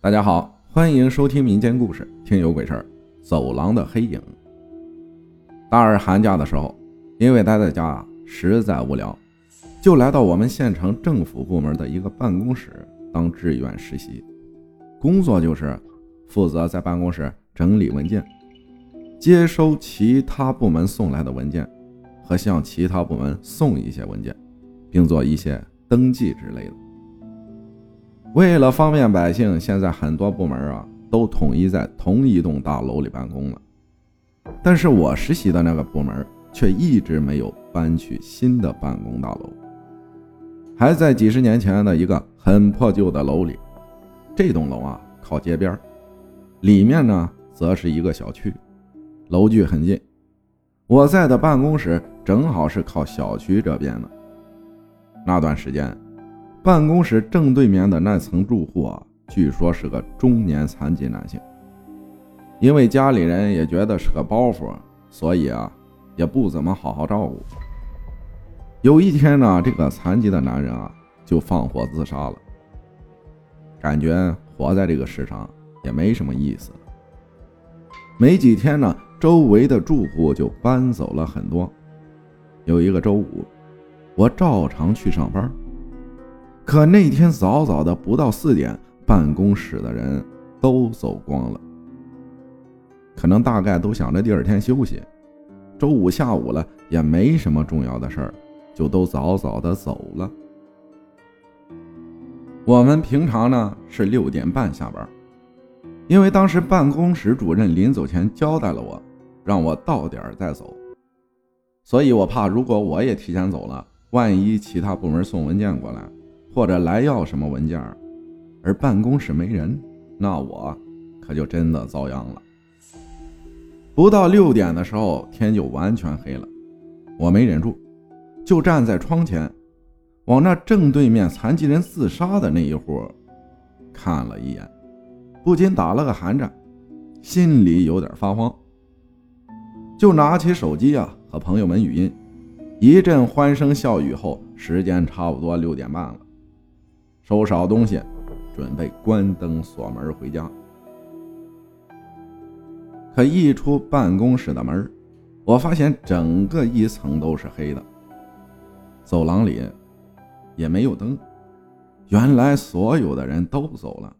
大家好，欢迎收听民间故事《听有鬼事儿》。走廊的黑影。大二寒假的时候，因为待在家实在无聊，就来到我们县城政府部门的一个办公室当志愿实习。工作就是负责在办公室整理文件，接收其他部门送来的文件，和向其他部门送一些文件，并做一些登记之类的。为了方便百姓，现在很多部门啊都统一在同一栋大楼里办公了。但是我实习的那个部门却一直没有搬去新的办公大楼，还在几十年前的一个很破旧的楼里。这栋楼啊靠街边，里面呢则是一个小区，楼距很近。我在的办公室正好是靠小区这边的。那段时间。办公室正对面的那层住户啊，据说是个中年残疾男性。因为家里人也觉得是个包袱，所以啊，也不怎么好好照顾。有一天呢，这个残疾的男人啊，就放火自杀了。感觉活在这个世上也没什么意思。没几天呢，周围的住户就搬走了很多。有一个周五，我照常去上班。可那天早早的，不到四点，办公室的人都走光了。可能大概都想着第二天休息，周五下午了，也没什么重要的事儿，就都早早的走了。我们平常呢是六点半下班，因为当时办公室主任临走前交代了我，让我到点儿再走，所以我怕如果我也提前走了，万一其他部门送文件过来。或者来要什么文件，而办公室没人，那我可就真的遭殃了。不到六点的时候，天就完全黑了，我没忍住，就站在窗前，往那正对面残疾人自杀的那一户看了一眼，不禁打了个寒颤，心里有点发慌，就拿起手机啊和朋友们语音，一阵欢声笑语后，时间差不多六点半了。收拾好东西，准备关灯锁门回家。可一出办公室的门，我发现整个一层都是黑的，走廊里也没有灯。原来所有的人都走了，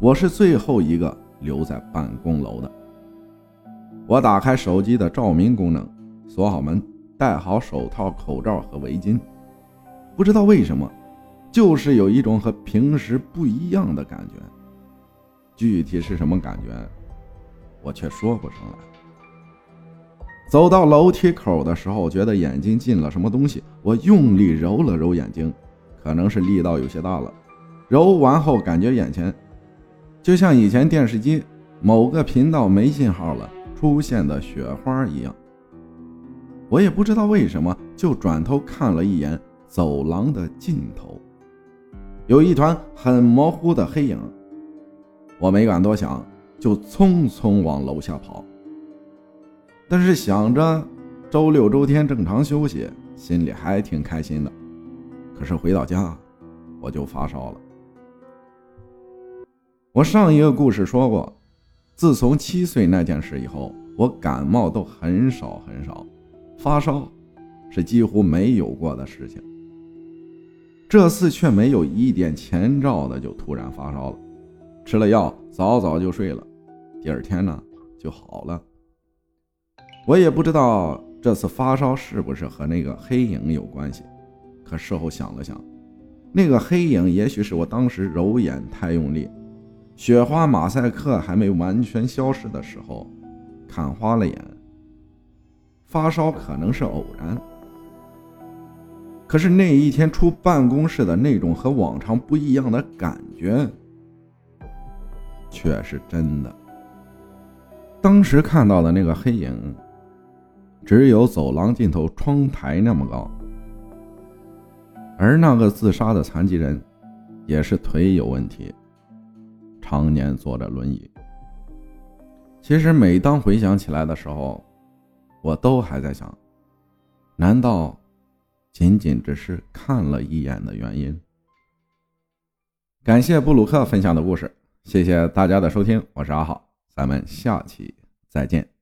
我是最后一个留在办公楼的。我打开手机的照明功能，锁好门，戴好手套、口罩和围巾。不知道为什么。就是有一种和平时不一样的感觉，具体是什么感觉，我却说不上来。走到楼梯口的时候，觉得眼睛进了什么东西，我用力揉了揉眼睛，可能是力道有些大了。揉完后，感觉眼前就像以前电视机某个频道没信号了出现的雪花一样。我也不知道为什么，就转头看了一眼走廊的尽头。有一团很模糊的黑影，我没敢多想，就匆匆往楼下跑。但是想着周六周天正常休息，心里还挺开心的。可是回到家，我就发烧了。我上一个故事说过，自从七岁那件事以后，我感冒都很少很少，发烧是几乎没有过的事情。这次却没有一点前兆的就突然发烧了，吃了药早早就睡了，第二天呢就好了。我也不知道这次发烧是不是和那个黑影有关系，可事后想了想，那个黑影也许是我当时揉眼太用力，雪花马赛克还没完全消失的时候看花了眼，发烧可能是偶然。可是那一天出办公室的那种和往常不一样的感觉，却是真的。当时看到的那个黑影，只有走廊尽头窗台那么高，而那个自杀的残疾人，也是腿有问题，常年坐着轮椅。其实每当回想起来的时候，我都还在想，难道？仅仅只是看了一眼的原因。感谢布鲁克分享的故事，谢谢大家的收听，我是阿浩，咱们下期再见。